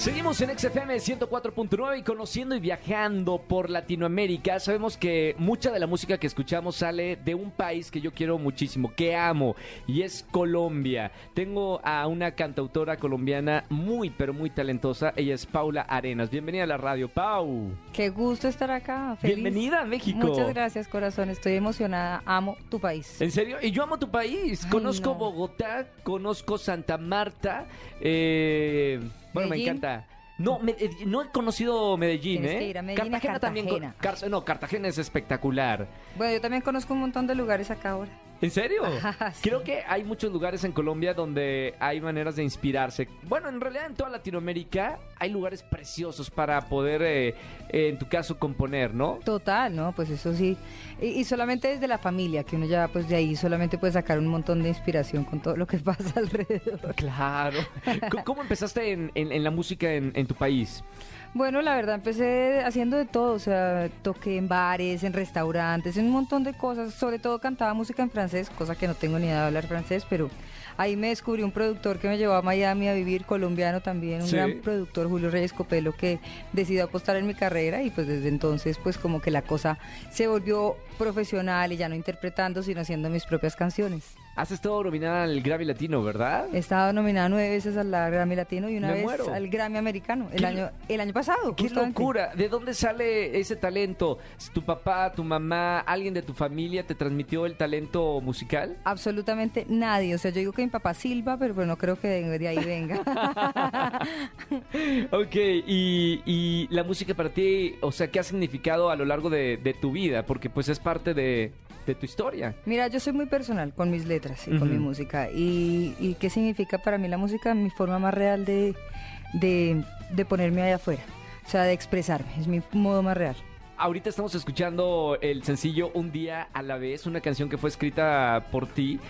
Seguimos en XFM 104.9 y conociendo y viajando por Latinoamérica. Sabemos que mucha de la música que escuchamos sale de un país que yo quiero muchísimo, que amo, y es Colombia. Tengo a una cantautora colombiana muy, pero muy talentosa. Ella es Paula Arenas. Bienvenida a la radio, Pau. Qué gusto estar acá. Feliz. Bienvenida a México. Muchas gracias, corazón. Estoy emocionada. Amo tu país. ¿En serio? Y yo amo tu país. Ay, conozco no. Bogotá, conozco Santa Marta. eh, bueno, me encanta. No, me- eh, no he conocido Medellín, Tienes ¿eh? que ir a Medellín, a también. co- Cartagena. Car- no, Cartagena es espectacular. Bueno, yo también conozco un montón de lugares acá ahora. ¿En serio? Ajá, sí. Creo que hay muchos lugares en Colombia donde hay maneras de inspirarse. Bueno, en realidad en toda Latinoamérica hay lugares preciosos para poder, eh, eh, en tu caso, componer, ¿no? Total, ¿no? Pues eso sí. Y, y solamente desde la familia, que uno ya pues de ahí solamente puede sacar un montón de inspiración con todo lo que pasa alrededor. Claro. ¿Cómo- ¿Cómo empezaste en, en- en la música en, en tu país? Bueno, la verdad empecé haciendo de todo, o sea, toqué en bares, en restaurantes, en un montón de cosas, sobre todo cantaba música en francés, cosa que no tengo ni idea de hablar francés, pero ahí me descubrí un productor que me llevó a Miami a vivir, colombiano también, un Sí. gran productor, Julio Reyes Copelo, que decidió apostar en mi carrera y pues desde entonces pues como que la cosa se volvió profesional y ya no interpretando, sino haciendo mis propias canciones. Has estado nominada al Grammy Latino, ¿verdad? He estado nominada nueve veces al Grammy Latino y una Me vez muero. al Grammy Americano, el ¿Qué- año, el año pasado. ¡Qué justamente. locura! ¿De dónde sale ese talento? ¿Tu papá, tu mamá, alguien de tu familia te transmitió el talento musical? Absolutamente nadie. O sea, yo digo que papá silba, pero pues no creo que de, de ahí venga. Ok, y, y la música para ti, o sea, ¿qué ha significado a lo largo de, de tu vida? Porque pues es parte de, de tu historia. Mira, yo soy muy personal con mis letras y con mi música. Y, y qué significa para mí la música? Mi forma más real de, de, de ponerme allá afuera. O sea, de expresarme. Es mi modo más real. Ahorita estamos escuchando el sencillo Un día a la vez, una canción que fue escrita por ti.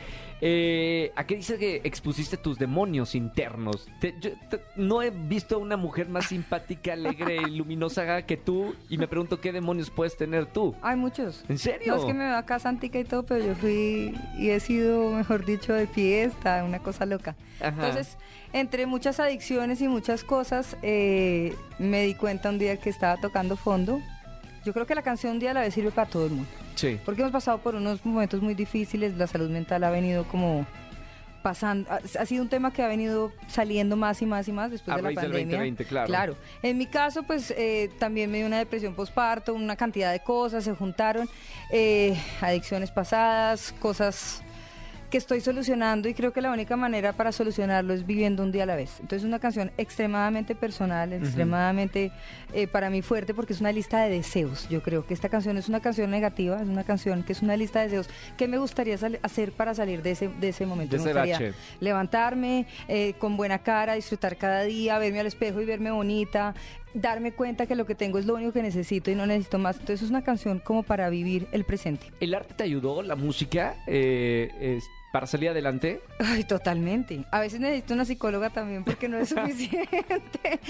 Eh, ¿A qué dice que expusiste tus demonios internos? Te- yo te- no he visto a una mujer más simpática, alegre y luminosa que tú y me pregunto qué demonios puedes tener tú. Hay muchos. ¿En serio? No es que me veo acá santica y todo, pero yo fui y he sido, mejor dicho, de fiesta, una cosa loca. Ajá. Entonces, entre muchas adicciones y muchas cosas, eh, me di cuenta un día que estaba tocando fondo. Yo creo que la canción día a la vez sirve para todo el mundo. Sí. Porque hemos pasado por unos momentos muy difíciles, la salud mental ha venido como pasando, ha, sido un tema que ha venido saliendo más y más y más después A de la raíz del pandemia. 2020, claro. Claro. En mi caso, pues eh, también me dio una depresión postparto, una cantidad de cosas se juntaron, eh, adicciones pasadas, cosas que estoy solucionando y creo que la única manera para solucionarlo es viviendo un día a la vez. Entonces es una canción extremadamente personal, extremadamente eh, para mí fuerte porque es una lista de deseos. Yo creo que esta canción es una canción negativa, es una canción que es una lista de deseos. ¿Qué me gustaría hacer para salir de ese, de ese momento? De me gustaría levantarme eh, con buena cara, disfrutar cada día, verme al espejo y verme bonita, darme cuenta que lo que tengo es lo único que necesito y no necesito más. Entonces es una canción como para vivir el presente. ¿El arte te ayudó, la música, eh, es- para salir adelante? Ay, totalmente. A veces necesito una psicóloga también porque no es suficiente.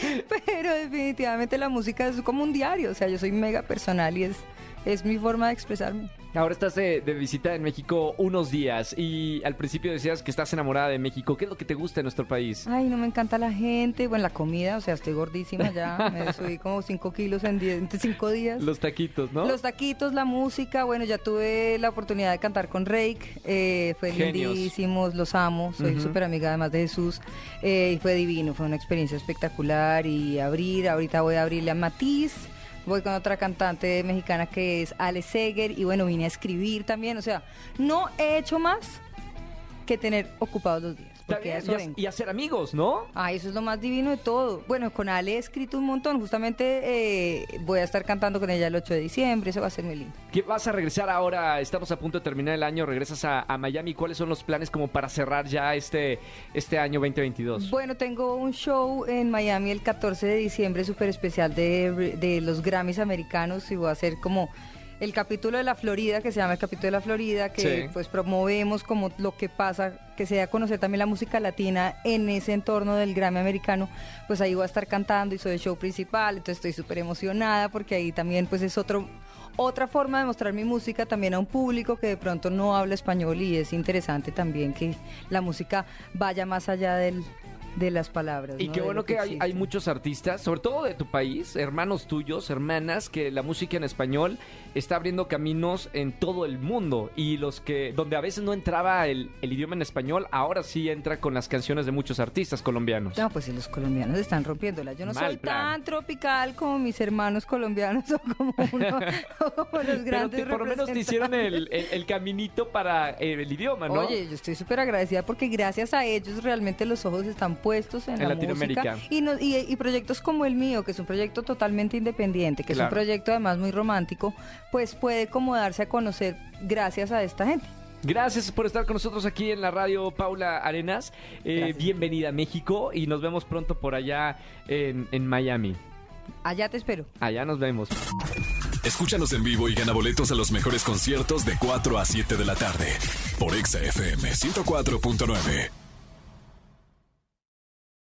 Pero definitivamente la música es como un diario. O sea, yo soy mega personal y es, es mi forma de expresarme. Ahora estás de, de visita en México unos días y al principio decías que estás enamorada de México. ¿Qué es lo que te gusta de nuestro país? Ay, no me encanta la gente. Bueno, la comida, o sea, estoy gordísima ya. Me subí como 5 kilos en 5 días. Los taquitos, ¿no? Los taquitos, la música, bueno, ya tuve la oportunidad de cantar con Rake, eh, fue Genios. lindísimos, los amo, soy súper amiga además de Jesús, eh, y fue divino, fue una experiencia espectacular y abrir, ahorita voy a abrirle a Matiz, voy con otra cantante mexicana que es Ale Seger y bueno, vine a escribir también, o sea, no he hecho más que tener ocupados los días. Está Porque a bien, eso y, a- vengo. y hacer amigos, ¿no? Ay, eso es lo más divino de todo. Bueno, con Ale he escrito un montón. Justamente eh, voy a estar cantando con ella el 8 de diciembre. Eso va a ser muy lindo. ¿Qué vas a regresar ahora? Estamos a punto de terminar el año, regresas a, a Miami. ¿Cuáles son los planes como para cerrar ya este, este año 2022? Bueno, tengo un show en Miami el 14 de diciembre súper especial de, de los Grammys americanos y voy a hacer como el capítulo de la Florida, que se llama el capítulo de la Florida, que Sí. pues promovemos como lo que pasa, que se da a conocer también la música latina en ese entorno del Grammy americano, pues ahí voy a estar cantando y soy el show principal, entonces estoy súper emocionada porque ahí también pues es otro otra forma de mostrar mi música también a un público que de pronto no habla español y es interesante también que la música vaya más allá del, de las palabras. Y ¿no? qué bueno que hay, hay muchos artistas, sobre todo de tu país, hermanos tuyos, hermanas, que la música en español está abriendo caminos en todo el mundo. Y los que, donde a veces no entraba el, el idioma en español, ahora sí entra con las canciones de muchos artistas colombianos. No, pues si los colombianos están rompiéndola. Yo no Mal soy plan. tan tropical como mis hermanos colombianos o como, uno, o como los Pero grandes te- por lo menos te hicieron el, el- el caminito para eh, el idioma, ¿no? Oye, yo estoy súper agradecida porque gracias a ellos realmente los ojos están puestos en, En la Latinoamérica. música y, no- y, y proyectos como el mío, que es un proyecto totalmente independiente, que es un proyecto además muy romántico, pues puede como darse a conocer gracias a esta gente. Gracias por estar con nosotros aquí en la radio, Paula Arenas. Eh, bienvenida a México y nos vemos pronto por allá en, en Miami. Allá te espero. Allá nos vemos. Escúchanos en vivo y gana boletos a los mejores conciertos de 4 a 7 de la tarde por Exa FM 104.9.